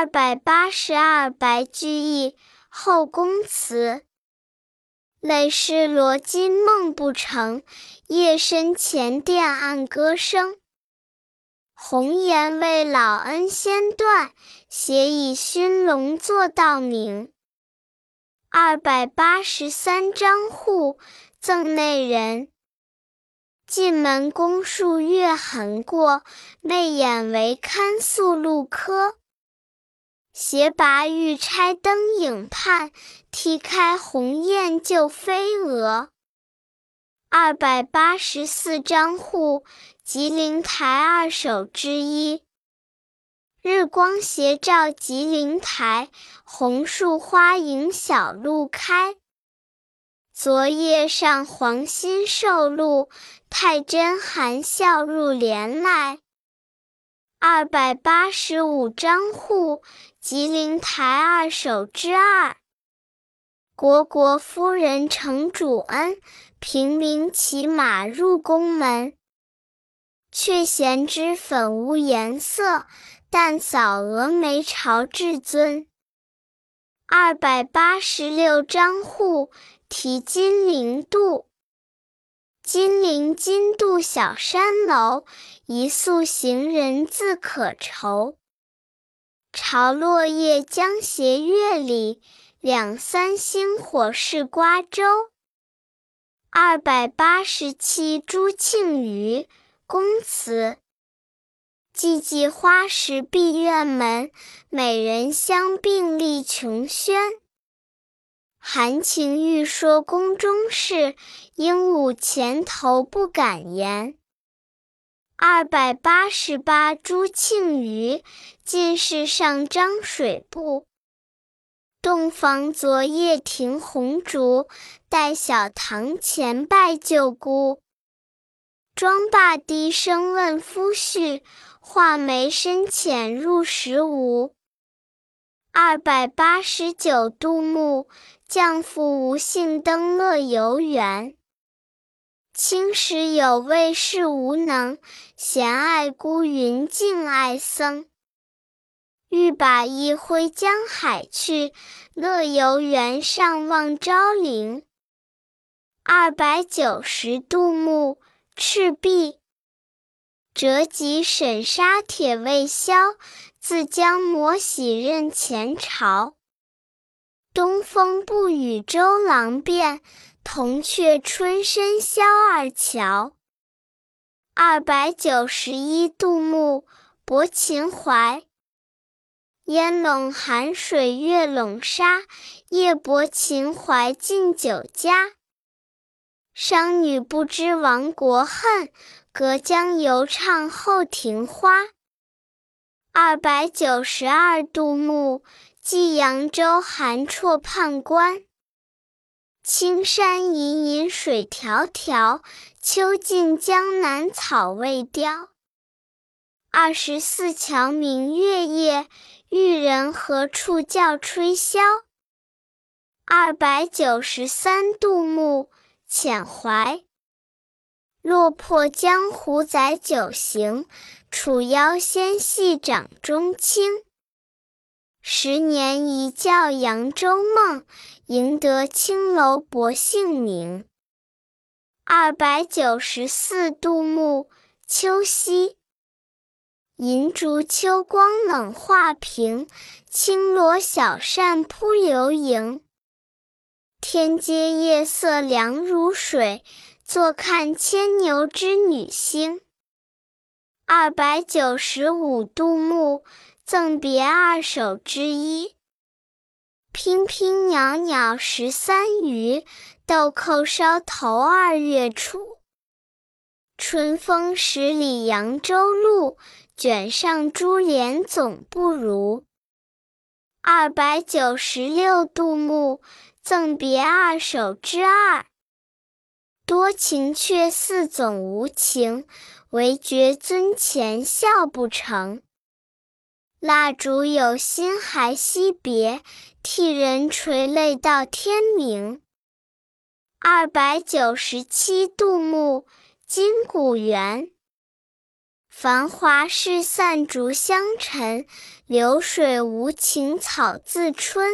二百八十二白居易后宫词。累世罗巾梦不成，夜深前殿暗歌声。红颜未老恩先断，斜倚熏笼坐道明。二百八十三张户，赠内人。进门宫树月痕过，媚眼唯看宿路柯。斜拔玉钗灯影畔，踢开鸿雁救飞蛾。二百八十四张户，吉林台二首之一。日光斜照吉林台，红树花影小路开。昨夜上皇新受禄，太真含笑入帘来。二百八十五张户，吉林台二首之二。虢国夫人承主恩，平民骑马入宫门。却嫌脂粉无颜色，淡扫蛾眉朝至尊。二百八十六张户，题金陵渡。金陵金渡小山楼，一宿行人自可愁。潮落叶将斜月里，两三星火是瓜洲。二百八十七朱庆余宫词。寂寂花时闭院门，美人香并立琼轩。含情欲说宫中事，鹦鹉前头不敢言。二百八十八朱庆余，进士上张水部。洞房昨夜停红烛，待晓堂前拜舅姑。妆罢低声问夫婿，画眉深浅入时无。二百八十九杜牧。将复无幸登乐游原。青史有味是无能，闲爱孤云敬爱僧。欲把一挥江海去，乐游原上望昭陵。二百九十杜牧赤壁。折戟沈沙铁未销，自将磨洗认前朝。东风不与周郎便，铜雀春深萧二乔。二百九十一杜牧泊秦淮。烟笼寒水月笼沙，夜泊秦淮近酒家。商女不知亡国恨，隔江犹唱后庭花。二百九十二杜牧。寄扬州韩绰判官。青山隐隐水迢迢，秋尽江南草未凋。二十四桥明月夜，玉人何处教吹箫？二百九十三杜牧遣怀。落魄江湖载酒行，楚腰纤细掌中轻。十年一觉扬州梦，赢得青楼薄幸名。二百九十四杜牧秋夕。银烛秋光冷画屏，轻罗小扇扑流萤。天阶夜色凉如水，坐看牵牛织女星。二百九十五杜牧。赠别二首之一。娉娉袅袅十三余，豆蔻梢头二月初。春风十里扬州路，卷上珠帘总不如。二百九十六杜牧赠别二首之二。多情却似总无情，唯觉尊前笑不成。蜡烛有心还惜别，替人垂泪到天明。二百九十七杜牧金谷园。繁华事散逐香尘，流水无情草自春。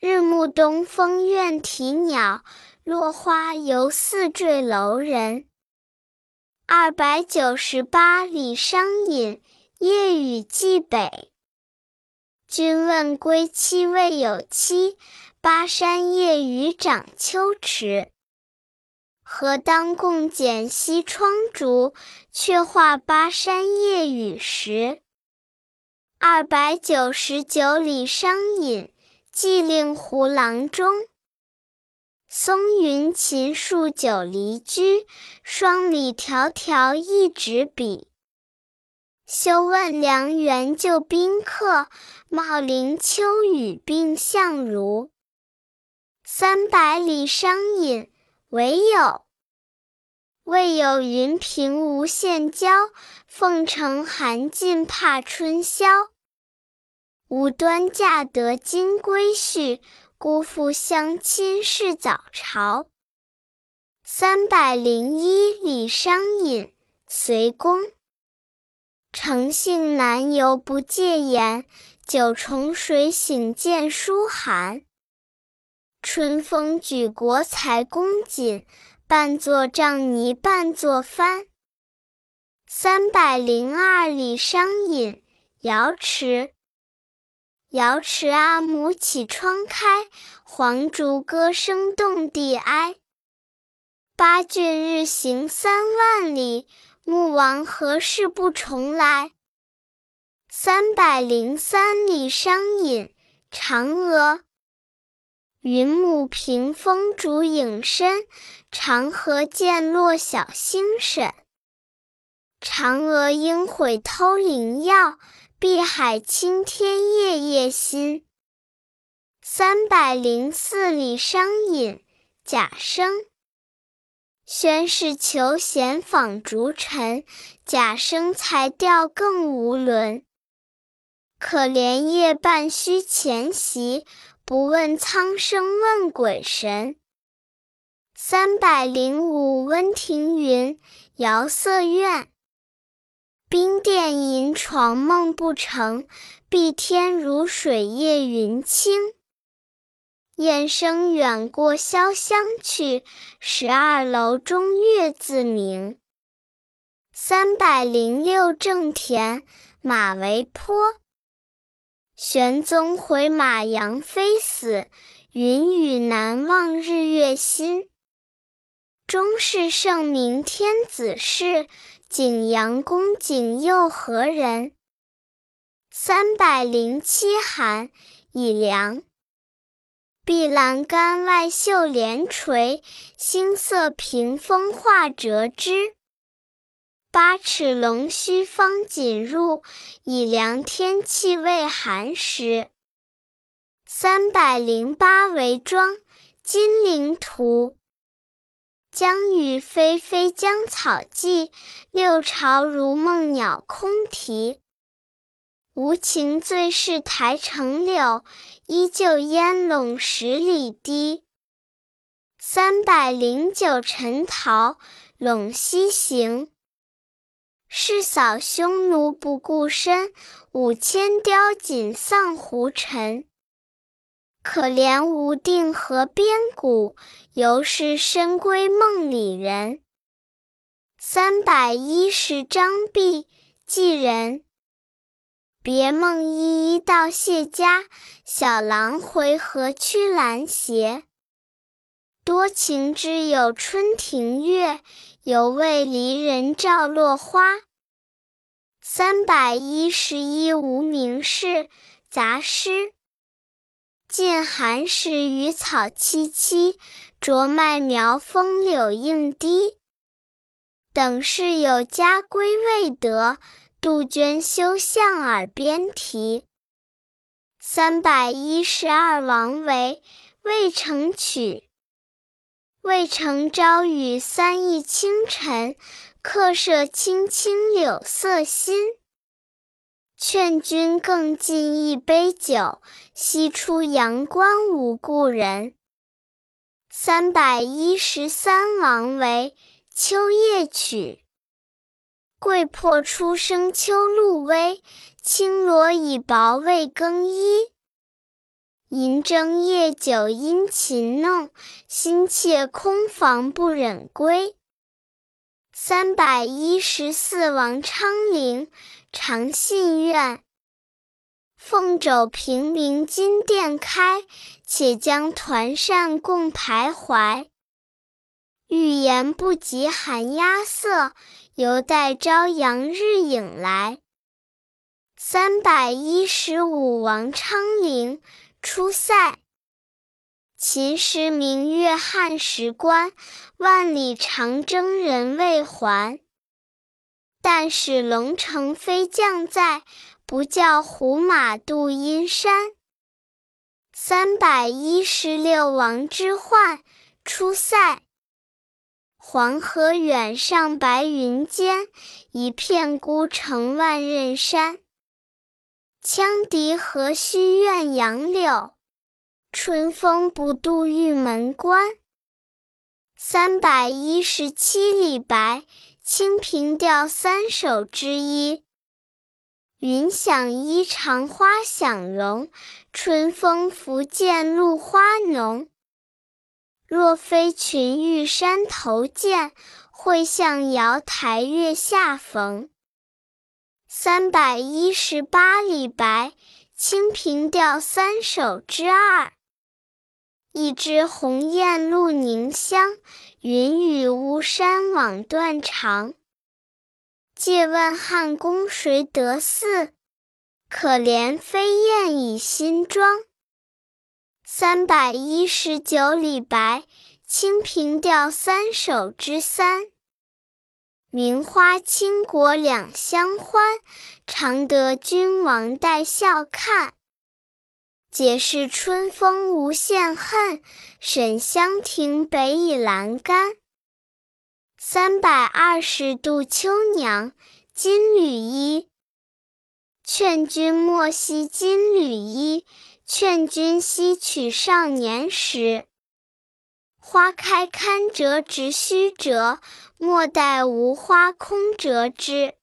日暮东风怨啼鸟，落花犹似坠楼人。二百九十八里商隐，夜雨寄北。君问归期未有期，巴山夜雨涨秋池。何当共剪西窗烛，却话巴山夜雨时。二百九十九里商隐，寄令狐郎中。松云秦树久离居，双里迢迢一纸笔。休问梁园旧宾客，茂林秋雨病相如。三百里商隐，唯有未有云平无限娇，凤城寒尽怕春宵。无端嫁得金龟婿。辜负相亲是早朝。三百零一里商隐，随公。诚信难游不戒严，九重水醒见书寒。春风举国才公瑾，半作障泥半作帆。三百零二里商隐，瑶池。瑶池阿母启窗开，黄竹歌声动地哀。八骏日行三万里，穆王何事不重来？三百零三里商隐，嫦娥。云母屏风烛影深，长河渐落晓星沈。嫦娥应悔偷灵药。碧海青天夜夜心。三百零四里商隐，贾生。宣室求贤访逐臣，贾生才调更无伦。可怜夜半虚前席，不问苍生问鬼神。三百零五温庭筠，遥色院。冰殿银床梦不成，碧天如水夜云轻。雁声远过潇湘去，十二楼中月自明。三百零六正田，马嵬坡。玄宗回马杨妃死，云雨难忘日月新。终是圣明天子事。景阳宫景佑何人？三百零七寒，已凉。碧栏杆外绣帘垂，星色屏风画折枝。八尺龙须方锦入，已凉天气未寒时。三百零八为庄，金陵图。江雨霏霏江草寂，六朝如梦鸟空啼。无情最是台城柳，依旧烟笼十里堤。三百零九陈桃，陇西行。誓扫匈奴不顾身，五千貂锦丧胡尘。可怜无定河边骨，犹是深闺梦里人。三百一十张壁，寄人。别梦依依到谢家，小郎回何驱兰鞋？多情只有春庭月，犹为离人照落花。三百一十一无名氏，杂诗。近寒食雨草萋萋，着麦苗风柳映堤。等事有家归未得，杜鹃休向耳边啼。三百一十二王维，渭城曲。渭城朝雨三亿清晨，客舍青青柳色新。劝君更尽一杯酒，西出阳关无故人。三百一十三王维《秋夜曲》。桂魄初生秋露微，青罗已薄未更衣。银筝夜久殷勤弄，心切空房不忍归。三百一十四王昌龄，长信愿。凤肘平明金殿开，且将团扇共徘徊。欲言不及寒鸦色，犹待朝阳日影来。三百一十五王昌龄。出塞，秦时明月汉时关，万里长征人未还。但使龙城飞将在，不教胡马度阴山。三百一十六王之涣出塞，黄河远上白云间，一片孤城万仞山。羌笛何须怨杨柳，春风不度玉门关。三百一十七李白，清平调三首之一。云想衣裳花想容，春风拂槛露花浓。若非群玉山头见，会向瑶台月下逢。三百一十八李白，清平调三首之二。一枝红艳露凝香，云雨巫山枉断肠。借问汉宫谁得似？可怜飞燕倚新妆。三百一十九李白，清平调三首之三。名花倾国两相欢，常得君王带笑看。解释春风无限恨，沈香亭北倚阑干。三百二十度秋娘金缕衣，劝君莫惜金缕衣，劝君惜取少年时。花开堪折直须折，莫待无花空折枝。